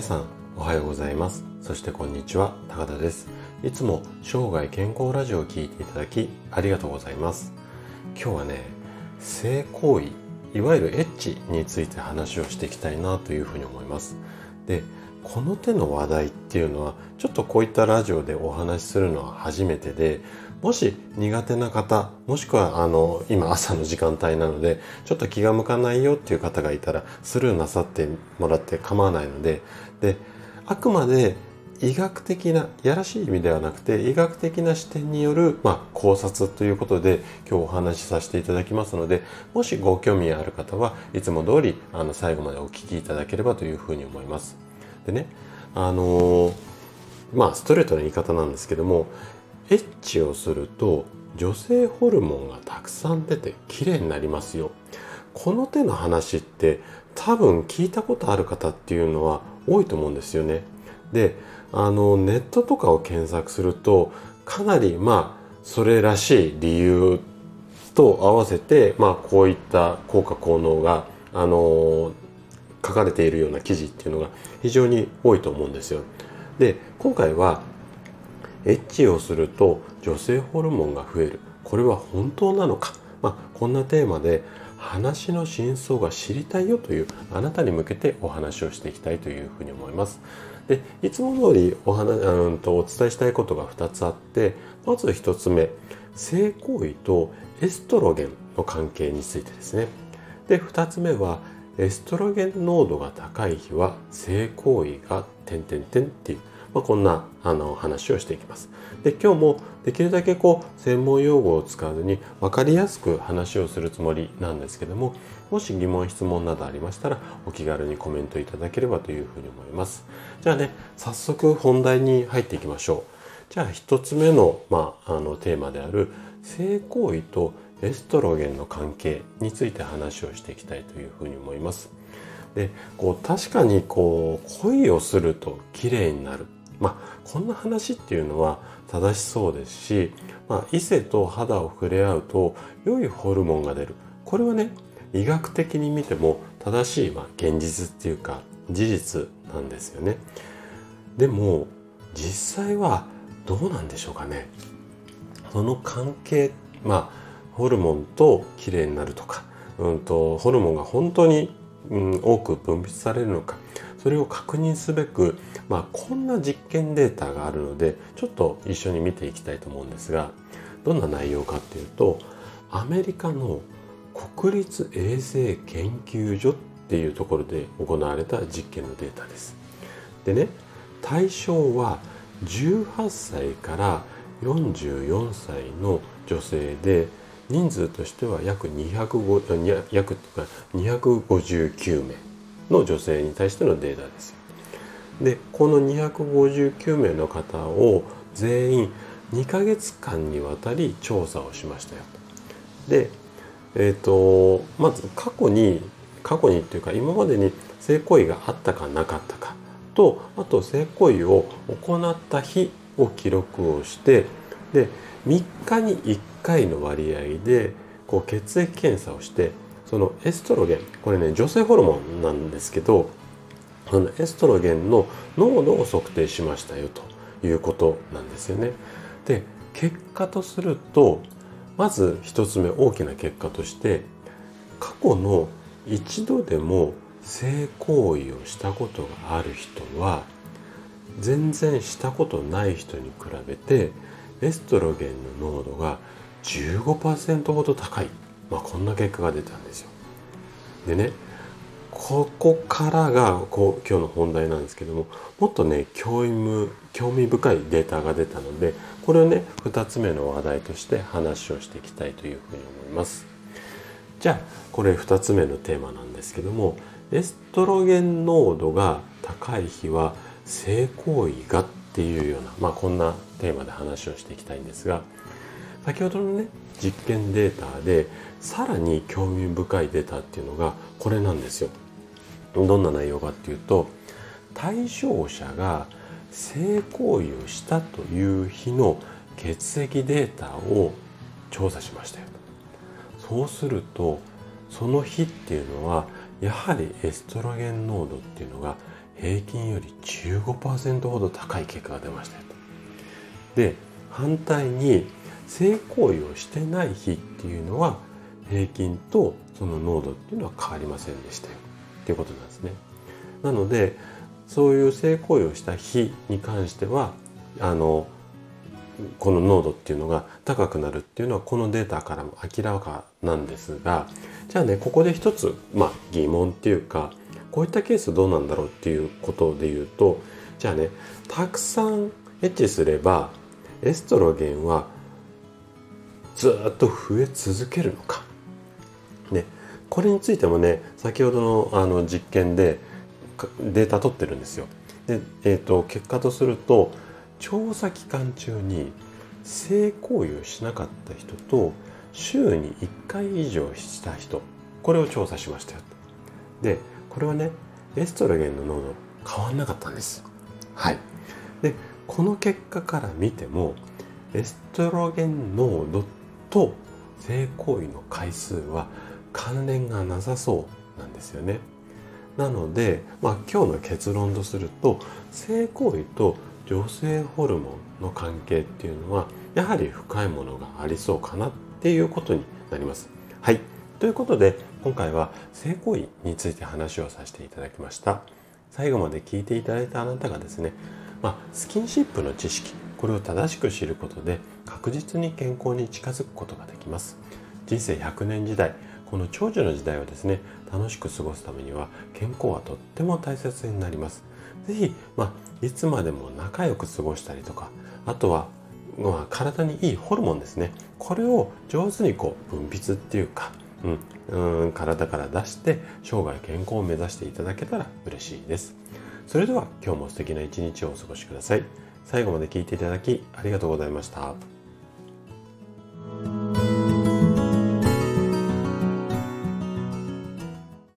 皆さんおはようございます。そしてこんにちは高田です。いつも生涯健康ラジオを聴いていただきありがとうございます。今日はね性行為いわゆるエッチについて話をしていきたいなというふうに思います。でこの手の話題っていうのはちょっとこういったラジオでお話しするのは初めてでもし苦手な方もしくはあの今朝の時間帯なのでちょっと気が向かないよっていう方がいたらスルーなさってもらって構わないのでであくまで医学的なやらしい意味ではなくて医学的な視点による、まあ、考察ということで今日お話しさせていただきますのでもしご興味ある方はいつも通りあの最後までお聞きいただければというふうに思います。でねあのー、まあストレートな言い方なんですけどもエッチをすると女性ホルモンがたくさん出て綺麗になりますよ。この手の話って多分聞いたことある方っていうのは多いと思うんですよね。であのネットとかを検索するとかなりまあそれらしい理由と合わせて、まあ、こういった効果効能があの書かれているような記事っていうのが非常に多いと思うんですよ。で今回はエッチをすると女性ホルモンが増えるこれは本当なのか、まあ、こんなテーマで話の真相が知りたいよというあなたに向けてお話をしていきたいというふうに思います。でいつも通りお話うんとお伝えしたいことが2つあってまず1つ目性行為とエストロゲンの関係についてですね。で2つ目はエストロゲン濃度が高い日は性行為が点々点っていうまあ、こんなあの話をしていきます。で今日もできるだけこう専門用語を使わずに分かりやすく話をするつもりなんですけどももし疑問質問などありましたらお気軽にコメントいただければというふうに思います。じゃあね早速本題に入っていきましょう。じゃあ一つ目の,、まあ、あのテーマである性行為とエストロゲンの関係について話をしていきたいというふうに思います。でこう確かにこう恋をすると綺麗になる。まあこんな話っていうのは正しそうですし、まあ、異性と肌を触れ合うと良いホルモンが出る。これはね医学的に見ても正しい、まあ、現実っていうか事実なんですよね。でも実際はどうなんでしょうかね。その関係まあホルモンと綺麗になるとか、うんと、ホルモンが本当に、うん、多く分泌されるのかそれを確認すべく、まあ、こんな実験データがあるのでちょっと一緒に見ていきたいと思うんですがどんな内容かっていうとアメリカの国立衛生研究所っていうところで行われた実験のデータです。でね対象は18歳から44歳の女性で人数としては約205約259名の女性に対してのデータです。でこの259名の方を全員2ヶ月間にわたり調査をしましたよ。で、えーと、まず過去に過去にっていうか今までに性行為があったかなかったかとあと性行為を行った日を記録をしてで3日に1回の割合でこう血液検査をしてそのエストロゲンこれね女性ホルモンなんですけどそのエストロゲンの濃度を測定しましたよということなんですよね。で結果とするとまず一つ目大きな結果として過去の一度でも性行為をしたことがある人は全然したことない人に比べてエストロゲンの濃度が15%ほど高いまあ、こんな結果が出たんですよ。でねここからがこう今日の本題なんですけどももっとね興味興味深いデータが出たのでこれをね2つ目の話題として話をしていきたいというふうに思います。じゃあこれ2つ目のテーマなんですけどもエストロゲン濃度が高い日は性行為がっっていうような、まあ、こんなテーマで話をしていきたいんですが先ほどのね実験データでさらに興味深いデータっていうのがこれなんですよ。どんな内容かっていうと対象者が性行為をしたという日の血液データを調査しましたよそうするとその日っていうのはやはりエストロゲン濃度っていうのが平均より15%ほど高い結果が出ました。で反対に性行為をしてない日っていうのは平均とその濃度っていうのは変わりませんでしたよっていうことなんですね。なのでそういう性行為をした日に関してはあのこの濃度っていうのが高くなるっていうのはこのデータからも明らかなんですがじゃあねここで一つ、まあ、疑問っていうかこういったケースどうなんだろうっていうことで言うとじゃあねたくさんエッチすればエストロゲンはずっと増え続けるのか。ね、これについてもね先ほどのあの実験でデータ取ってるんですよ。で、えーと、結果とすると調査期間中に性行為をしなかった人と週に1回以上した人これを調査しましたよ。でこれはねエストロゲンの濃度変わんなかったんです。はい。でこの結果から見てもエストロゲン濃度と性行為の回数は関連がなさそうなんですよね。なので、まあ、今日の結論とすると性行為と女性ホルモンの関係っていうのはやはり深いものがありそうかなっていうことになります。はい。ということで今回は性行為について話をさせていただきました。最後まで聞いていただいたあなたがですね、まあ、スキンシップの知識これを正しく知ることで確実に健康に近づくことができます。人生100年時代この長寿の時代をですね楽しく過ごすためには健康はとっても大切になります。是非、まあ、いつまでも仲良く過ごしたりとかあとは、まあ、体にいいホルモンですね。これを上手にこう分泌っていうかうん、うん体から出して生涯健康を目指していただけたら嬉しいです。それでは今日も素敵な一日をお過ごしください。最後まで聞いていただきありがとうございました。